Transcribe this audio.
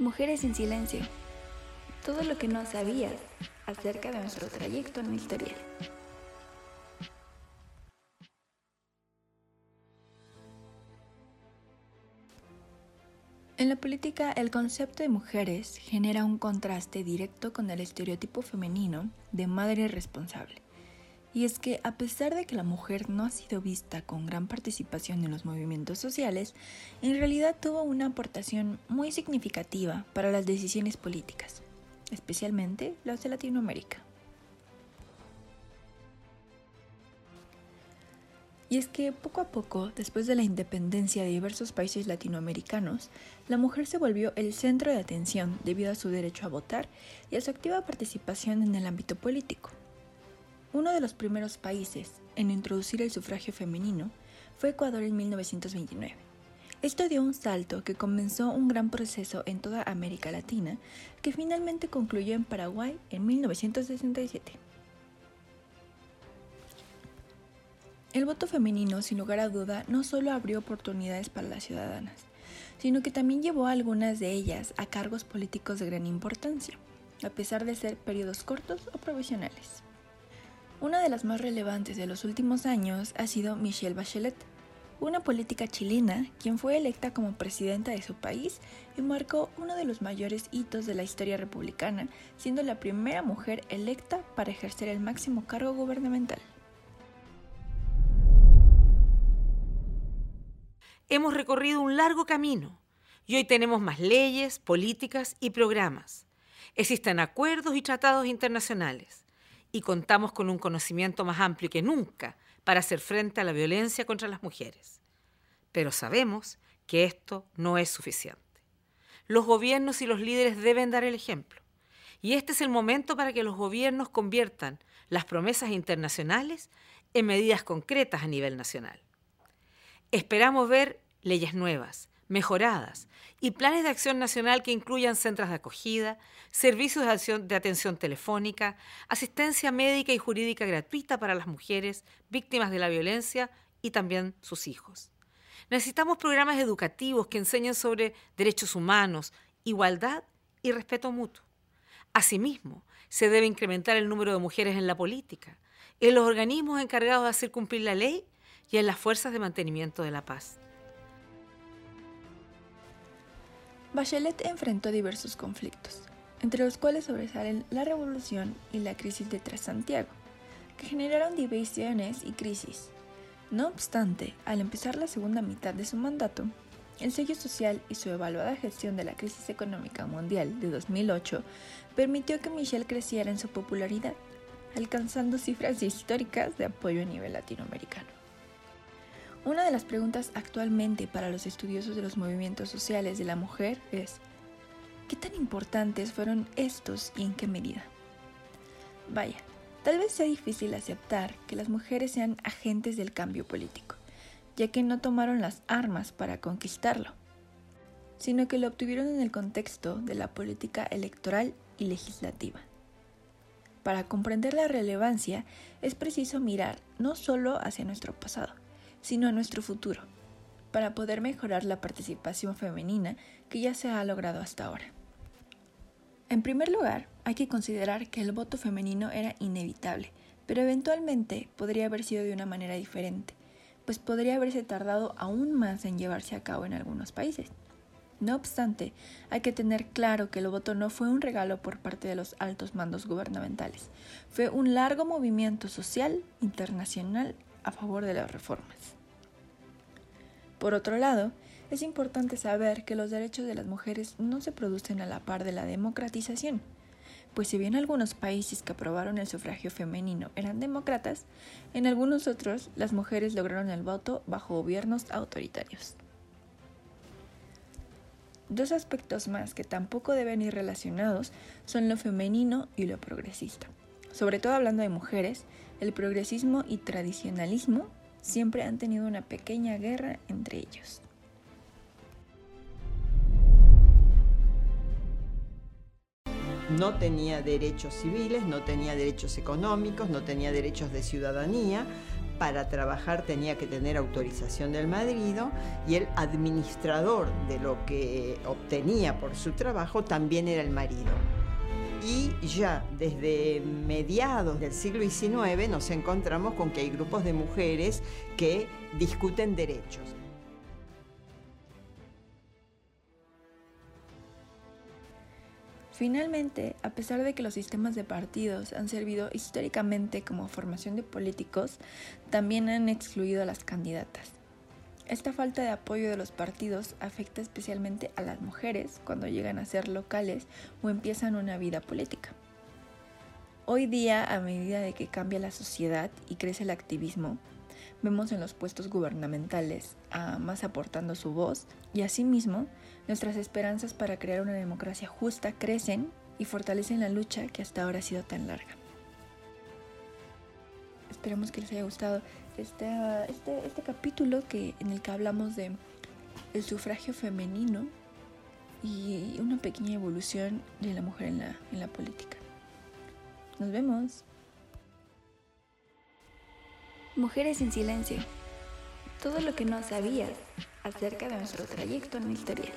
Mujeres en silencio. Todo lo que no sabías acerca de nuestro trayecto en la historia. En la política, el concepto de mujeres genera un contraste directo con el estereotipo femenino de madre responsable. Y es que a pesar de que la mujer no ha sido vista con gran participación en los movimientos sociales, en realidad tuvo una aportación muy significativa para las decisiones políticas, especialmente las de Latinoamérica. Y es que poco a poco, después de la independencia de diversos países latinoamericanos, la mujer se volvió el centro de atención debido a su derecho a votar y a su activa participación en el ámbito político. Uno de los primeros países en introducir el sufragio femenino fue Ecuador en 1929. Esto dio un salto que comenzó un gran proceso en toda América Latina que finalmente concluyó en Paraguay en 1967. El voto femenino, sin lugar a duda, no solo abrió oportunidades para las ciudadanas, sino que también llevó a algunas de ellas a cargos políticos de gran importancia, a pesar de ser periodos cortos o provisionales. Una de las más relevantes de los últimos años ha sido Michelle Bachelet, una política chilena quien fue electa como presidenta de su país y marcó uno de los mayores hitos de la historia republicana, siendo la primera mujer electa para ejercer el máximo cargo gubernamental. hemos recorrido un largo camino y hoy tenemos más leyes, políticas y programas. Existen acuerdos y tratados internacionales y contamos con un conocimiento más amplio que nunca para hacer frente a la violencia contra las mujeres. Pero sabemos que esto no es suficiente. Los gobiernos y los líderes deben dar el ejemplo. Y este es el momento para que los gobiernos conviertan las promesas internacionales en medidas concretas a nivel nacional. Esperamos ver leyes nuevas, mejoradas y planes de acción nacional que incluyan centros de acogida, servicios de, atención telefónica, asistencia médica y jurídica gratuita para las mujeres víctimas de la violencia y también sus hijos. Necesitamos programas educativos que enseñen sobre derechos humanos, igualdad y respeto mutuo. Asimismo, se debe incrementar el número de mujeres en la política, en los organismos encargados de hacer cumplir la ley y en las fuerzas de mantenimiento de la paz. Bachelet enfrentó diversos conflictos, entre los cuales sobresalen la revolución y la crisis de Transantiago, que generaron divisiones y crisis. No obstante, al empezar la segunda mitad de su mandato, el sello social y su evaluada gestión de la crisis económica mundial de 2008 permitió que Michelle creciera en su popularidad, alcanzando cifras históricas de apoyo a nivel latinoamericano. Una de las preguntas actualmente para los estudiosos de los movimientos sociales de la mujer es, ¿qué tan importantes fueron estos y en qué medida? Vaya, tal vez sea difícil aceptar que las mujeres sean agentes del cambio político, ya que no tomaron las armas para conquistarlo, sino que lo obtuvieron en el contexto de la política electoral y legislativa. Para comprender la relevancia es preciso mirar no solo hacia nuestro pasado, sino a nuestro futuro, para poder mejorar la participación femenina que ya se ha logrado hasta ahora. En primer lugar, hay que considerar que el voto femenino era inevitable, pero eventualmente podría haber sido de una manera diferente, pues podría haberse tardado aún más en llevarse a cabo en algunos países. No obstante, hay que tener claro que el voto no fue un regalo por parte de los altos mandos gubernamentales, fue un largo movimiento social, internacional a favor de las reformas. Por otro lado, es importante saber que los derechos de las mujeres no se producen a la par de la democratización, pues si bien algunos países que aprobaron el sufragio femenino eran demócratas, en algunos otros las mujeres lograron el voto bajo gobiernos autoritarios. Dos aspectos más que tampoco deben ir relacionados son lo femenino y lo progresista. Sobre todo hablando de mujeres, el progresismo y tradicionalismo siempre han tenido una pequeña guerra entre ellos. No tenía derechos civiles, no tenía derechos económicos, no tenía derechos de ciudadanía, para trabajar tenía que tener autorización del marido y el administrador de lo que obtenía por su trabajo también era el marido. Y ya desde mediados del siglo XIX nos encontramos con que hay grupos de mujeres que discuten derechos. Finalmente, a pesar de que los sistemas de partidos han servido históricamente como formación de políticos, también han excluido a las candidatas. Esta falta de apoyo de los partidos afecta especialmente a las mujeres cuando llegan a ser locales o empiezan una vida política. Hoy día, a medida de que cambia la sociedad y crece el activismo, vemos en los puestos gubernamentales a más aportando su voz y asimismo nuestras esperanzas para crear una democracia justa crecen y fortalecen la lucha que hasta ahora ha sido tan larga. Esperamos que les haya gustado este, este, este capítulo que, en el que hablamos de el sufragio femenino y una pequeña evolución de la mujer en la, en la política. Nos vemos. Mujeres en Silencio. Todo lo que no sabías acerca de nuestro trayecto en la historia.